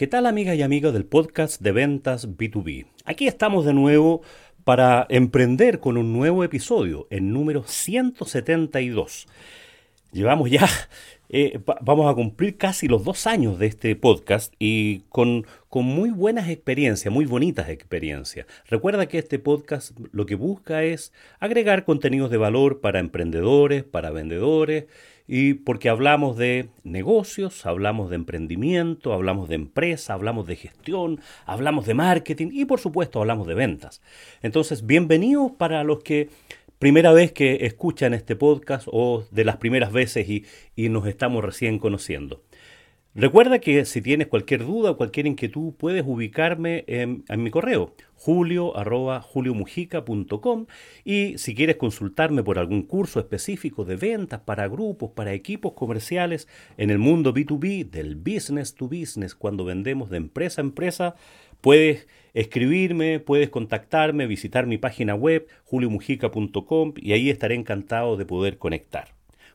¿qué tal amigas y amigos del podcast de ventas B2B? Aquí estamos de nuevo para emprender con un nuevo episodio, el número 172. Llevamos ya, eh, vamos a cumplir casi los dos años de este podcast y con, con muy buenas experiencias, muy bonitas experiencias. Recuerda que este podcast lo que busca es agregar contenidos de valor para emprendedores, para vendedores, y porque hablamos de negocios, hablamos de emprendimiento, hablamos de empresa, hablamos de gestión, hablamos de marketing y por supuesto hablamos de ventas. Entonces, bienvenidos para los que primera vez que escuchan este podcast o de las primeras veces y, y nos estamos recién conociendo. Recuerda que si tienes cualquier duda o cualquier inquietud puedes ubicarme en, mi correo julio y si quieres consultarme por algún curso específico de ventas para grupos, para equipos comerciales en el mundo B2B, del business to business, cuando vendemos de empresa a empresa, puedes escribirme, puedes contactarme, visitar mi página web juliomujica.com y ahí estaré encantado de poder conectar.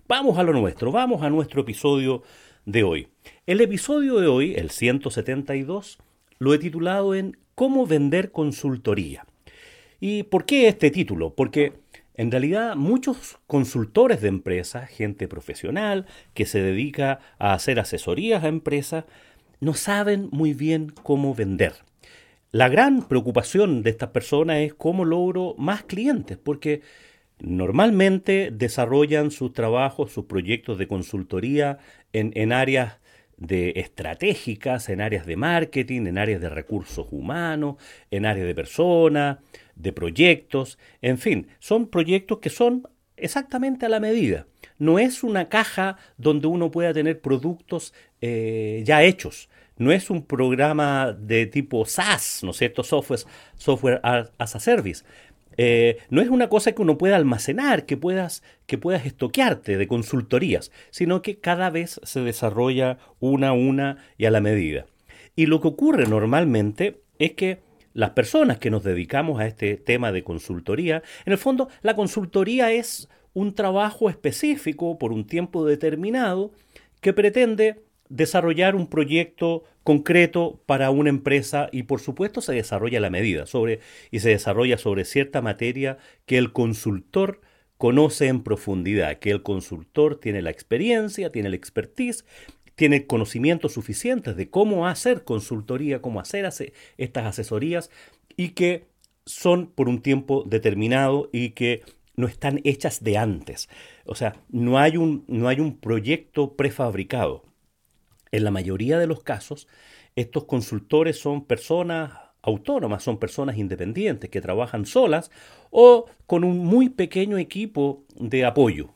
Vamos a lo nuestro, vamos a nuestro episodio de hoy. El episodio de hoy, el 172, lo he titulado en Cómo vender consultoría. ¿Y por qué este título? Porque en realidad muchos consultores de empresas, gente profesional que se dedica a hacer asesorías a empresas, no saben muy bien cómo vender. La gran preocupación de estas personas es cómo logro más clientes, porque normalmente desarrollan sus trabajos, sus proyectos de consultoría en, en áreas de estratégicas, en áreas de marketing, en áreas de recursos humanos, en áreas de personas, de proyectos, en fin, son proyectos que son exactamente a la medida. No es una caja donde uno pueda tener productos eh, ya hechos. No es un programa de tipo SaaS, ¿no es cierto? Software, software as a Service. Eh, no es una cosa que uno pueda almacenar, que puedas, que puedas estoquearte de consultorías, sino que cada vez se desarrolla una a una y a la medida. Y lo que ocurre normalmente es que las personas que nos dedicamos a este tema de consultoría, en el fondo la consultoría es un trabajo específico por un tiempo determinado que pretende desarrollar un proyecto concreto para una empresa y por supuesto se desarrolla la medida sobre y se desarrolla sobre cierta materia que el consultor conoce en profundidad, que el consultor tiene la experiencia, tiene la expertise, tiene conocimientos suficientes de cómo hacer consultoría, cómo hacer estas asesorías y que son por un tiempo determinado y que no están hechas de antes. O sea, no hay un, no hay un proyecto prefabricado. En la mayoría de los casos, estos consultores son personas autónomas, son personas independientes que trabajan solas o con un muy pequeño equipo de apoyo.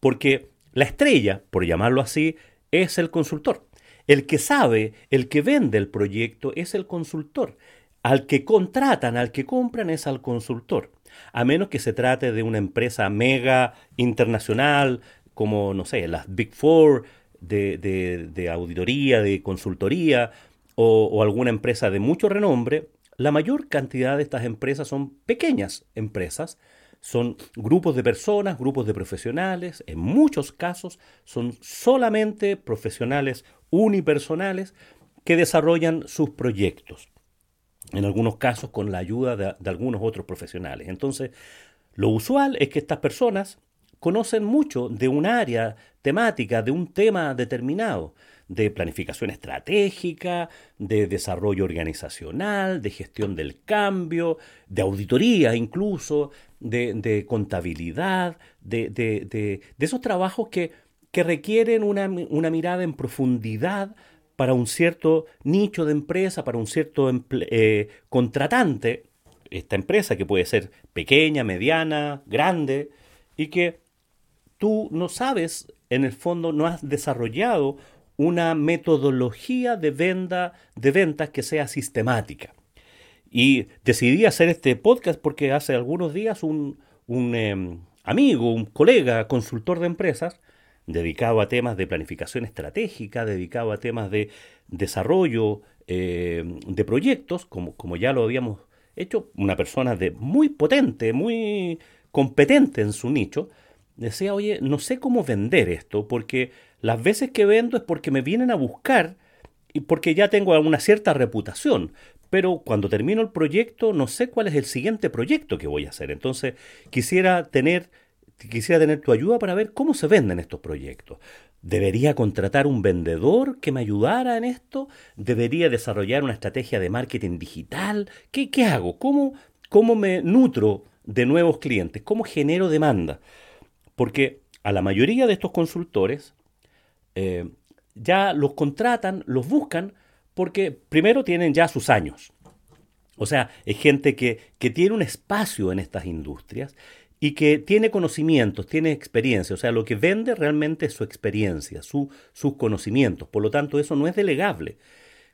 Porque la estrella, por llamarlo así, es el consultor. El que sabe, el que vende el proyecto es el consultor. Al que contratan, al que compran es al consultor. A menos que se trate de una empresa mega internacional, como, no sé, las Big Four, de, auditoría, de consultoría o, alguna empresa de mucho renombre, la mayor cantidad de estas empresas son pequeñas empresas, son grupos de personas, grupos de profesionales, en muchos casos son solamente profesionales unipersonales que desarrollan sus proyectos, en algunos casos con la ayuda de algunos otros profesionales. Entonces, lo usual es que estas personas conocen mucho de un área temática, de un tema determinado, de planificación estratégica, de desarrollo organizacional, de gestión del cambio, de auditoría incluso, de, contabilidad, de, esos trabajos que, que requieren una, mirada en profundidad para un cierto nicho de empresa, para un cierto eh, contratante, esta empresa que puede ser pequeña, mediana, grande, y que tú no sabes, en el fondo, no has desarrollado una metodología de, venta, de ventas que sea sistemática. Y decidí hacer este podcast porque hace algunos días un, em, amigo, un colega, consultor de empresas, dedicado a temas de planificación estratégica, dedicado a temas de desarrollo em, de proyectos, como, como ya lo habíamos hecho, una persona de muy potente, muy competente en su nicho, decía, oye, no sé cómo vender esto, porque las veces que vendo es porque me vienen a buscar y porque ya tengo una cierta reputación, pero cuando termino el proyecto no sé cuál es el siguiente proyecto que voy a hacer. Entonces quisiera tener, quisiera tener tu ayuda para ver cómo se venden estos proyectos. ¿Debería contratar un vendedor que me ayudara en esto? ¿Debería desarrollar una estrategia de marketing digital? ¿Qué, qué hago? ¿Cómo, ¿Cómo me nutro de nuevos clientes? ¿Cómo genero demanda? Porque a la mayoría de estos consultores eh, ya los contratan, los buscan, porque primero tienen ya sus años. O sea, es gente que, que tiene un espacio en estas industrias y que tiene conocimientos, tiene experiencia. O sea, lo que vende realmente es su experiencia, su, sus conocimientos. Por lo tanto, eso no es delegable.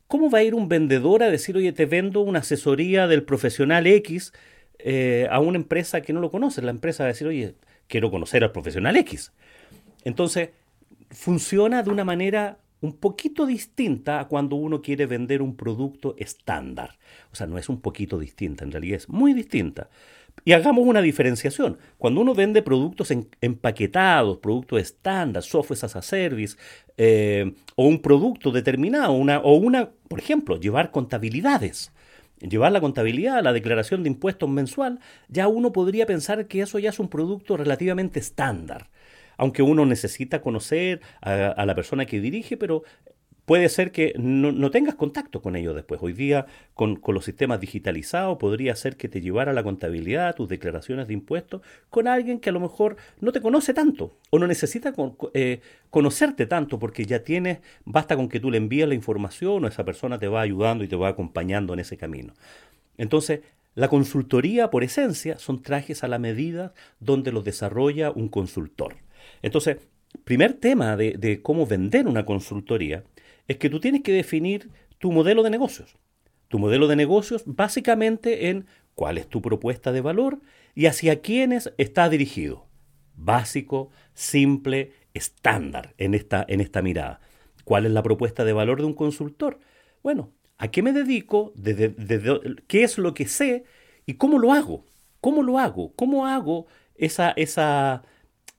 ¿Cómo va a ir un vendedor a decir, oye, te vendo una asesoría del profesional X eh, a una empresa que no lo conoce? La empresa va a decir, oye, quiero conocer al profesional X. Entonces, funciona de una manera un poquito distinta a cuando uno quiere vender un producto estándar. O sea, no es un poquito distinta, en realidad es muy distinta. Y hagamos una diferenciación. Cuando uno vende productos empaquetados, productos estándar, software as a service, eh, o un producto determinado, una, o una, por ejemplo, llevar contabilidades, llevar la contabilidad, la declaración de impuestos mensual, ya uno podría pensar que eso ya es un producto relativamente estándar aunque uno necesita conocer a, la persona que dirige, pero puede ser que no, tengas contacto con ellos después. Hoy día, con, los sistemas digitalizados, podría ser que te llevara la contabilidad, tus declaraciones de impuestos, con alguien que a lo mejor no te conoce tanto o no necesita eh, conocerte tanto porque ya tienes, basta con que tú le envíes la información o esa persona te va ayudando y te va acompañando en ese camino. Entonces, la consultoría, por esencia, son trajes a la medida donde los desarrolla un consultor. Entonces, primer tema de, cómo vender una consultoría es que tú tienes que definir tu modelo de negocios. Tu modelo de negocios básicamente en cuál es tu propuesta de valor y hacia quiénes está dirigido. Básico, simple, estándar en esta, en esta mirada. ¿Cuál es la propuesta de valor de un consultor? Bueno, ¿a qué me dedico? ¿Qué es lo que sé? ¿Y cómo lo hago? ¿Cómo lo hago? ¿Cómo hago esa, esa,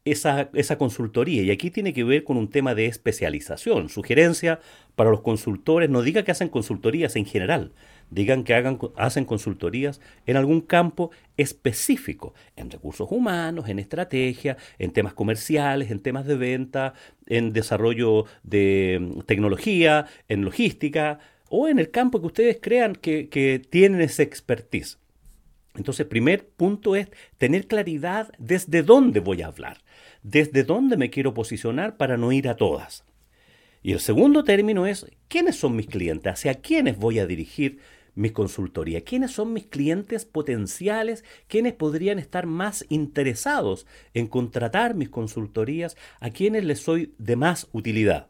esa, esa, consultoría. Y aquí tiene que ver con un tema de especialización. Sugerencia para los consultores, no diga que hacen consultorías en general, digan que hagan, hacen consultorías en algún campo específico, en recursos humanos, en estrategia, en temas comerciales, en temas de venta, en desarrollo de mm, tecnología, en logística o en el campo que ustedes crean que, que tienen esa expertise. Entonces, primer punto es tener claridad desde dónde voy a hablar, desde dónde me quiero posicionar para no ir a todas. Y el segundo término es quiénes son mis clientes, hacia quiénes voy a dirigir mi consultoría, quiénes son mis clientes potenciales, quiénes podrían estar más interesados en contratar mis consultorías, a quienes les soy de más utilidad.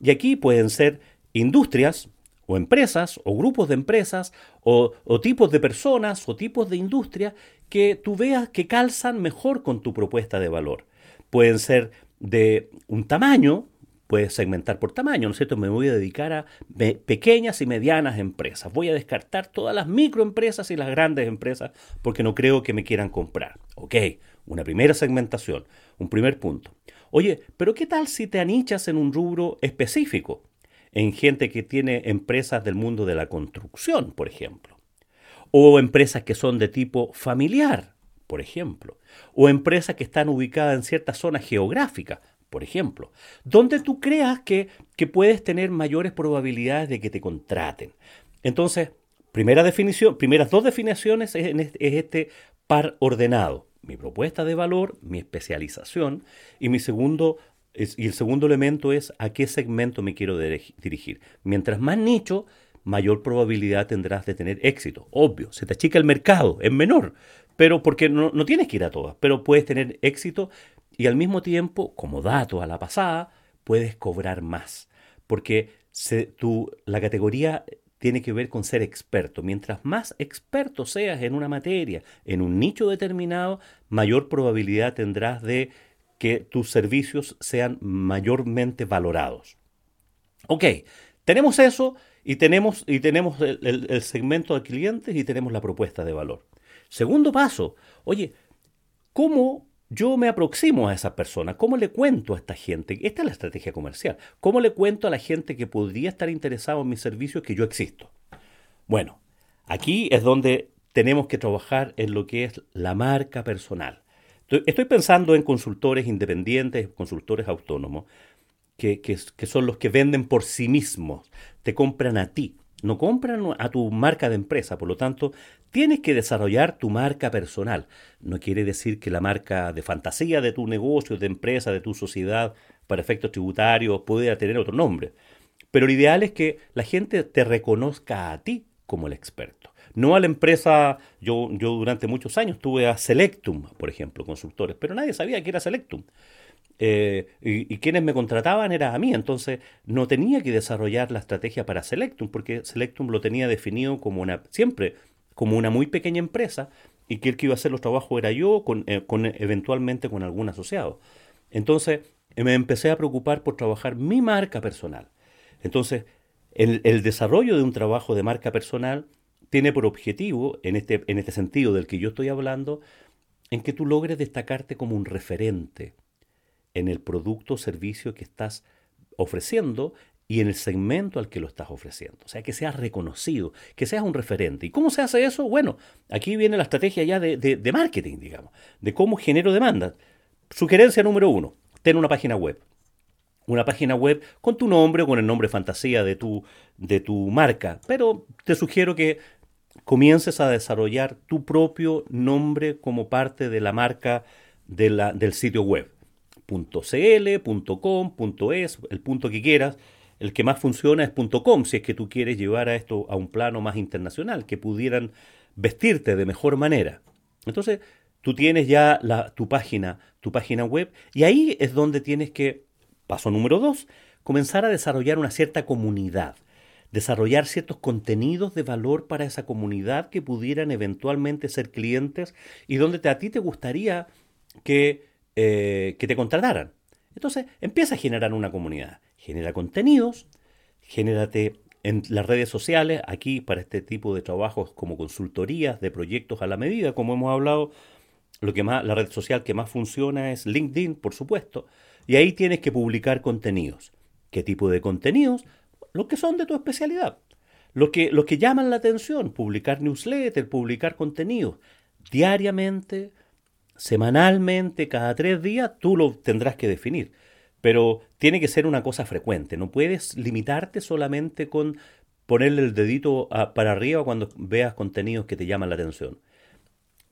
Y aquí pueden ser industrias, o empresas, o grupos de empresas, o, tipos de personas, o tipos de industria que tú veas que calzan mejor con tu propuesta de valor. Pueden ser de un tamaño, puedes segmentar por tamaño, ¿no es cierto? Me voy a dedicar a pequeñas y medianas empresas. Voy a descartar todas las microempresas y las grandes empresas porque no creo que me quieran comprar. Ok, una primera segmentación, un primer punto. Oye, pero ¿qué tal si te anichas en un rubro específico? En gente que tiene empresas del mundo de la construcción, por ejemplo, o empresas que son de tipo familiar, por ejemplo, o empresas que están ubicadas en ciertas zonas geográficas, por ejemplo, donde tú creas que, que puedes tener mayores probabilidades de que te contraten. Entonces, primera definición, primeras dos definiciones es, es este par ordenado. Mi propuesta de valor, mi especialización y mi segundo y el segundo elemento es a qué segmento me quiero dirigir. Mientras más nicho, mayor probabilidad tendrás de tener éxito. Obvio, se te achica el mercado, es menor, pero porque no, tienes que ir a todas, pero puedes tener éxito y al mismo tiempo, como dato a la pasada, puedes cobrar más. Porque se, la categoría tiene que ver con ser experto. Mientras más experto seas en una materia, en un nicho determinado, mayor probabilidad tendrás de que tus servicios sean mayormente valorados. Ok, tenemos eso y tenemos, y tenemos el, segmento de clientes y tenemos la propuesta de valor. Segundo paso, oye, ¿cómo yo me aproximo a esa persona. ¿Cómo le cuento a esta gente? Esta es la estrategia comercial. ¿Cómo le cuento a la gente que podría estar interesado en mis servicios que yo existo? Bueno, aquí es donde tenemos que trabajar en lo que es la marca personal. Estoy pensando en consultores independientes, consultores autónomos, que, que son los que venden por sí mismos, te compran a ti no compran a tu marca de empresa, por lo tanto, tienes que desarrollar tu marca personal. No quiere decir que la marca de fantasía de tu negocio, de empresa, de tu sociedad, para efectos tributarios, pueda tener otro nombre. Pero lo ideal es que la gente te reconozca a ti como el experto. No a la empresa, yo, yo durante muchos años tuve a Selectum, por ejemplo, consultores, pero nadie sabía que era Selectum. Eh, y, quienes me contrataban era a mí, entonces no tenía que desarrollar la estrategia para Selectum, porque Selectum lo tenía definido como una, siempre como una muy pequeña empresa y que el que iba a hacer los trabajos era yo, con, eh, eventualmente con algún asociado. Entonces me empecé a preocupar por trabajar mi marca personal. Entonces, el desarrollo de un trabajo de marca personal tiene por objetivo, en este, en este sentido del que yo estoy hablando, en que tú logres destacarte como un referente, en el producto o servicio que estás ofreciendo y en el segmento al que lo estás ofreciendo. O sea, que seas reconocido, que seas un referente. ¿Y cómo se hace eso? Bueno, aquí viene la estrategia ya de, marketing, digamos, de cómo genero demanda. Sugerencia número uno, ten una página web. Una página web con tu nombre o con el nombre fantasía de tu, de tu marca. Pero te sugiero que comiences a desarrollar tu propio nombre como parte de la marca de la, del sitio web. .cl, .com, .es, el punto que quieras. El que más funciona es .com, si es que tú quieres llevar a esto a un plano más internacional, que pudieran vestirte de mejor manera. Entonces, tú tienes ya la, tu página, tu página web, y ahí es donde tienes que, paso número dos, comenzar a desarrollar una cierta comunidad, desarrollar ciertos contenidos de valor para esa comunidad que pudieran eventualmente ser clientes y donde a ti te gustaría que eh, que te contrataran. Entonces, empieza a generar una comunidad. Genera contenidos, genérate en las redes sociales, aquí para este tipo de trabajos como consultorías de proyectos a la medida, como hemos hablado, lo que más, la red social que más funciona es LinkedIn, por supuesto, y ahí tienes que publicar contenidos. ¿Qué tipo de contenidos? Los que son de tu especialidad. Los que, los que llaman la atención, publicar newsletter, publicar contenidos diariamente, semanalmente, cada tres días, tú lo tendrás que definir. Pero tiene que ser una cosa frecuente. No puedes limitarte solamente con ponerle el dedito para arriba cuando veas contenidos que te llaman la atención.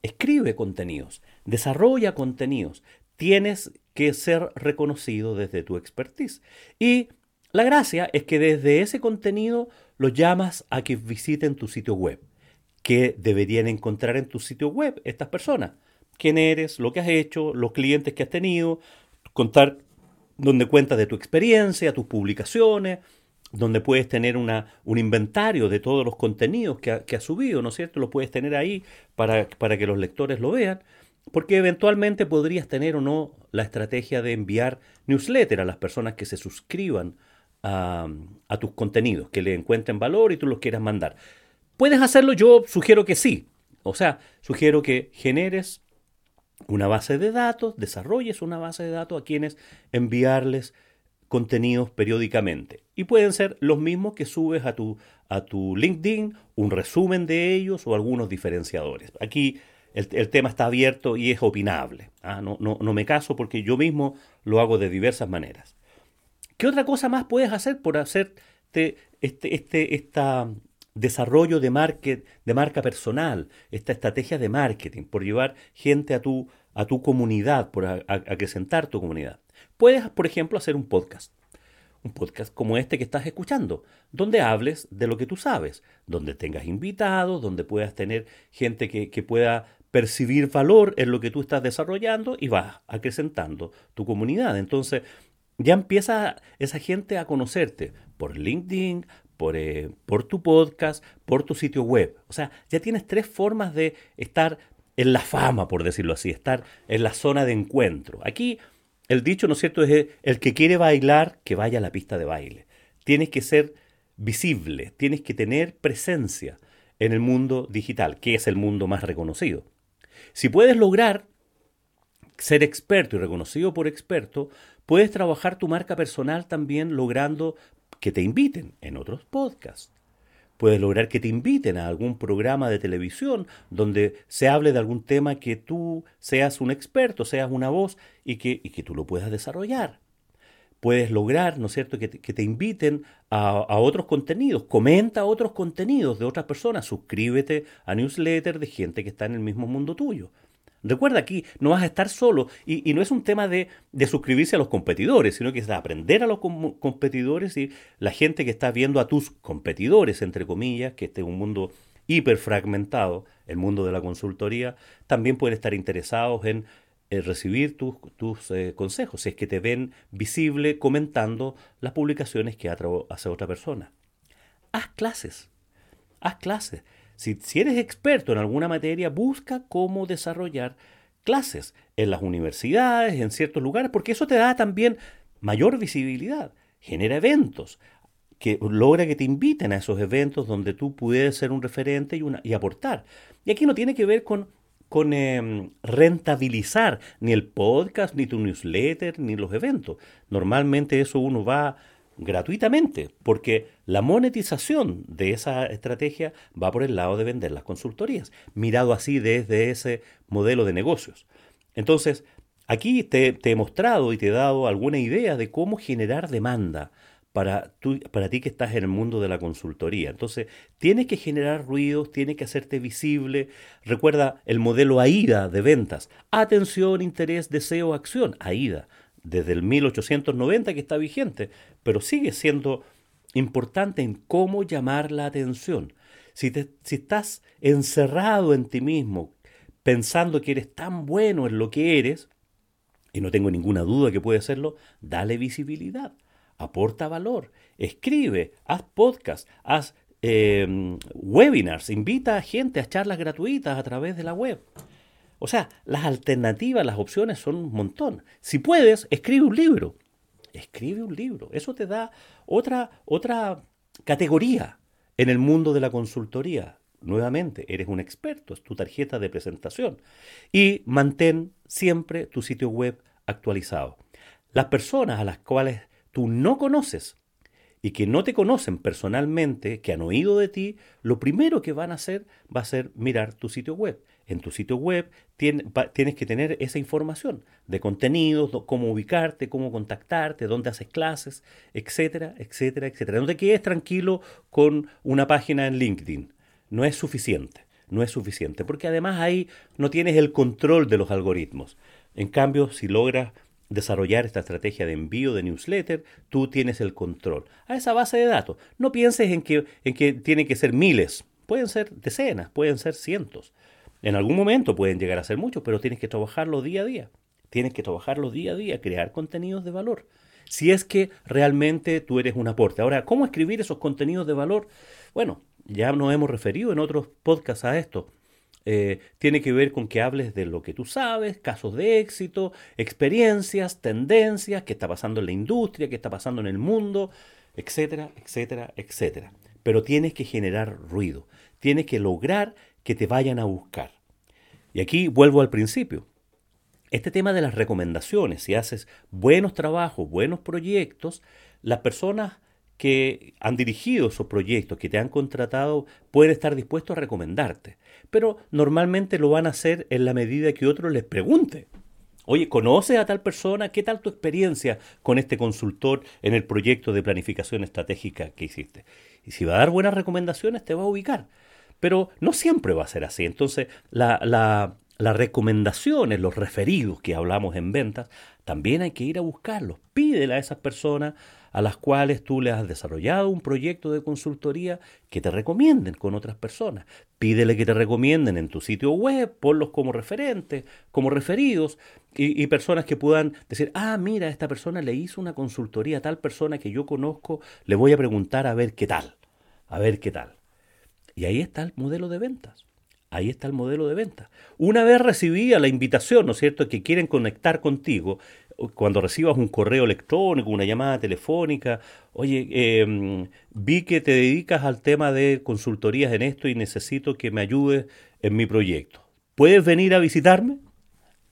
Escribe contenidos, desarrolla contenidos. Tienes que ser reconocido desde tu expertise. Y la gracia es que desde ese contenido los llamas a que visiten tu sitio web. ¿Qué deberían encontrar en tu sitio web estas personas? quién eres, lo que has hecho, los clientes que has tenido, contar donde cuentas de tu experiencia, tus publicaciones, donde puedes tener un inventario de todos los contenidos que, has subido, ¿no es cierto? Lo puedes tener ahí para, para que los lectores lo vean, porque eventualmente podrías tener o no la estrategia de enviar newsletter a las personas que se suscriban a, tus contenidos, que le encuentren valor y tú los quieras mandar. ¿Puedes hacerlo? Yo sugiero que sí. O sea, sugiero que generes una base de datos, desarrolles una base de datos a quienes enviarles contenidos periódicamente. Y pueden ser los mismos que subes a tu, a tu LinkedIn, un resumen de ellos o algunos diferenciadores. Aquí el, tema está abierto y es opinable. ¿ah? No, no, no, me caso porque yo mismo lo hago de diversas maneras. ¿Qué otra cosa más puedes hacer por hacerte este, este, esta, desarrollo de, market, de marca personal, esta estrategia de marketing, por llevar gente a tu, a tu comunidad, por acrecentar tu comunidad. Puedes, por ejemplo, hacer un podcast. Un podcast como este que estás escuchando, donde hables de lo que tú sabes, donde tengas invitados, donde puedas tener gente que, que pueda percibir valor en lo que tú estás desarrollando y vas acrecentando tu comunidad. Entonces, ya empieza esa gente a conocerte por LinkedIn, eh, por, tu podcast, por tu sitio web. O sea, ya tienes tres formas de estar en la fama, por decirlo así, estar en la zona de encuentro. Aquí el dicho, ¿no es cierto?, es el que quiere bailar, que vaya a la pista de baile. Tienes que ser visible, tienes que tener presencia en el mundo digital, que es el mundo más reconocido. Si puedes lograr ser experto y reconocido por experto, puedes trabajar tu marca personal también logrando que te inviten en otros podcasts. Puedes lograr que te inviten a algún programa de televisión donde se hable de algún tema que tú seas un experto, seas una voz y que, y que tú lo puedas desarrollar puedes lograr, ¿no es cierto?, que te, inviten a, otros contenidos. Comenta otros contenidos de otras personas. Suscríbete a newsletter de gente que está en el mismo mundo tuyo. Recuerda aquí, no vas a estar solo y, no es un tema de, suscribirse a los competidores, sino que es de aprender a los competidores y la gente que está viendo a tus competidores, entre comillas, que este es un mundo hiperfragmentado, el mundo de la consultoría, también pueden estar interesados en eh, recibir tus eh, consejos, si es que te ven visible comentando las publicaciones que hace otra persona. Haz clases, haz clases. Si, eres experto en alguna materia, busca cómo desarrollar clases en las universidades, en ciertos lugares, porque eso te da también mayor visibilidad, genera eventos, que logra que te inviten a esos eventos donde tú puedes ser un referente y, una, y aportar. Y aquí no tiene que ver con con em, rentabilizar ni el podcast, ni tu newsletter, ni los eventos. Normalmente eso uno va gratuitamente, porque la monetización de esa estrategia va por el lado de vender las consultorías, mirado así desde ese modelo de negocios. Entonces, aquí te, he mostrado y te he dado alguna idea de cómo generar demanda para, para ti que estás en el mundo de la consultoría. Entonces, tienes que generar ruidos, tienes que hacerte visible. Recuerda el modelo AIDA de ventas. Atención, interés, deseo, acción. AIDA, desde el 1890 que está vigente, pero sigue siendo importante en cómo llamar la atención. Si, te, si estás encerrado en ti mismo, pensando que eres tan bueno en lo que eres, y no tengo ninguna duda que puede serlo, dale visibilidad aporta valor, escribe, haz podcast, haz em, webinars, invita a gente a charlas gratuitas a través de la web. O sea, las alternativas, las opciones son un montón. Si puedes, escribe un libro. Escribe un libro. Eso te da otra, otra categoría en el mundo de la consultoría. Nuevamente, eres un experto, es tu tarjeta de presentación. Y mantén siempre tu sitio web actualizado. Las personas a las cuales tú no conoces y que no te conocen personalmente, que han oído de ti, lo primero que van a hacer va a ser mirar tu sitio web. En tu sitio web tienes que tener esa información de contenidos, cómo ubicarte, cómo contactarte, dónde haces clases, etcétera, etcétera, etcétera. No te quedes tranquilo con una página en LinkedIn. No es suficiente. No es suficiente, porque además ahí no tienes el control de los algoritmos. En cambio, si logras desarrollar esta estrategia de envío de newsletter, tú tienes el control. A esa base de datos, no pienses en que, en que tienen que ser miles, pueden ser decenas, pueden ser cientos. En algún momento pueden llegar a ser muchos, pero tienes que trabajarlo día a día. Tienes que trabajarlo día a día, crear contenidos de valor. Si es que realmente tú eres un aporte. Ahora, ¿cómo escribir esos contenidos de valor? Bueno, ya nos hemos referido en otros podcasts a esto. Eh, tiene que ver con que hables de lo que tú sabes, casos de éxito, experiencias, tendencias, qué está pasando en la industria, qué está pasando en el mundo, etcétera, etcétera, etcétera. Pero tienes que generar ruido, tienes que lograr que te vayan a buscar. Y aquí vuelvo al principio. Este tema de las recomendaciones, si haces buenos trabajos, buenos proyectos, las personas que han dirigido esos proyectos, que te han contratado, pueden estar dispuestos a recomendarte. Pero normalmente lo van a hacer en la medida que otro les pregunte. Oye, ¿conoces a tal persona? ¿Qué tal tu experiencia con este consultor en el proyecto de planificación estratégica que hiciste? Y si va a dar buenas recomendaciones, te va a ubicar. Pero no siempre va a ser así. Entonces, la, la, las recomendaciones, los referidos que hablamos en ventas, también hay que ir a buscarlos. Pídele a esas personas a las cuales tú le has desarrollado un proyecto de consultoría que te recomienden con otras personas. Pídele que te recomienden en tu sitio web, ponlos como referentes, como referidos, y, personas que puedan decir, ah, mira, esta persona le hizo una consultoría a tal persona que yo conozco, le voy a preguntar a ver qué tal, a ver qué tal. Y ahí está el modelo de ventas. Ahí está el modelo de venta. Una vez recibida la invitación, ¿no es cierto?, que quieren conectar contigo, cuando recibas un correo electrónico, una llamada telefónica, oye, em, vi que te dedicas al tema de consultorías en esto y necesito que me ayudes en mi proyecto. ¿Puedes venir a visitarme?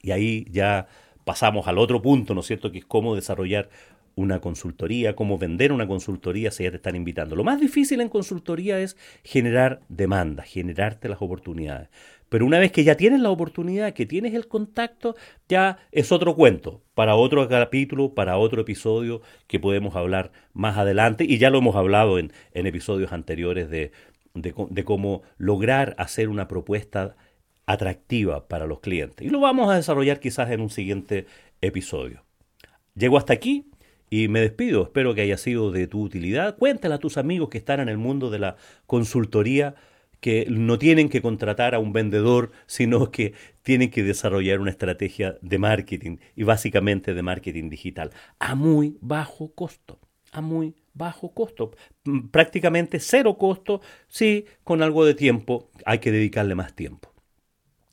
Y ahí ya pasamos al otro punto, ¿no es cierto?, que es cómo desarrollar una consultoría, cómo vender una consultoría si ya te están invitando. Lo más difícil en consultoría es generar demanda, generarte las oportunidades. Pero una vez que ya tienes la oportunidad, que tienes el contacto, ya es otro cuento, para otro capítulo, para otro episodio que podemos hablar más adelante. Y ya lo hemos hablado en, episodios anteriores de, de cómo lograr hacer una propuesta atractiva para los clientes. Y lo vamos a desarrollar quizás en un siguiente episodio. Llego hasta aquí y me despido. Espero que haya sido de tu utilidad. Cuéntale a tus amigos que están en el mundo de la consultoría que no tienen que contratar a un vendedor, sino que tienen que desarrollar una estrategia de marketing y básicamente de marketing digital a muy bajo costo, a muy bajo costo, prácticamente cero costo, sí, con algo de tiempo, hay que dedicarle más tiempo.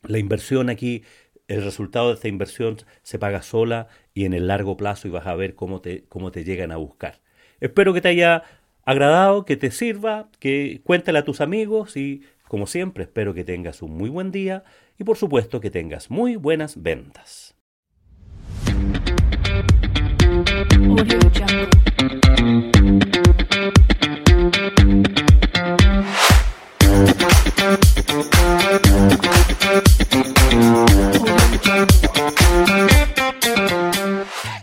La inversión aquí, el resultado de esta inversión se paga sola y en el largo plazo y vas a ver cómo te, cómo te llegan a buscar. Espero que te haya agradado, que te sirva, que cuéntale a tus amigos y como siempre espero que tengas un muy buen día y por supuesto que tengas muy buenas ventas.